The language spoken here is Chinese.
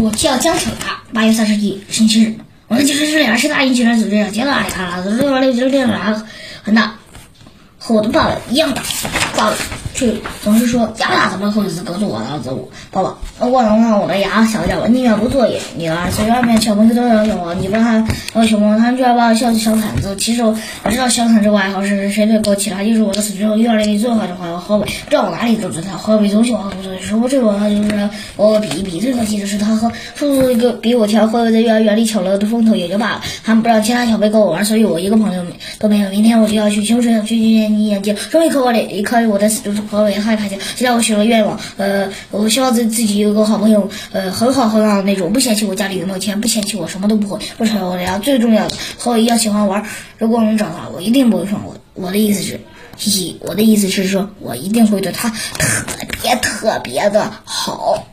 我叫江小牙，八月三十一，星期日。我的精神是两是大一居然组织接了爱他，六六六六六很大，和我的爸爸一样大。爸爸却总是说牙怎么会是个做我的儿子？爸爸，我能看我的牙小点，我宁愿不做也。你的儿子外面小朋友都要笑我，你不看那个小朋友，他居然把我笑成小毯子。其实我知道小毯这个爱好是谁对给我起的，就是我的死之后幼儿园最好的朋友何伟，不知道我哪里都知道，何伟总喜欢和我说，说我最后他就是我比一比，最可惜的是他和叔叔一个比我强，何伟在幼儿园里抢了的风头也就罢了，还不让其他小辈跟我玩，所以我一个朋友都没有。明天我就要去秋水去见你眼睛，终于可我离开我的死就是何伟害怕见，现在我许了愿望，呃，我希望自自己有个好朋友，呃，很好很好的那种，不嫌弃我家里有没有钱，不嫌弃我什么都不会，不吵我的呀。最重要的，和我一样喜欢玩。如果我能找到，我一定不会放过。我的意思是，嘻嘻，我的意思是说，我一定会对他特别特别的好。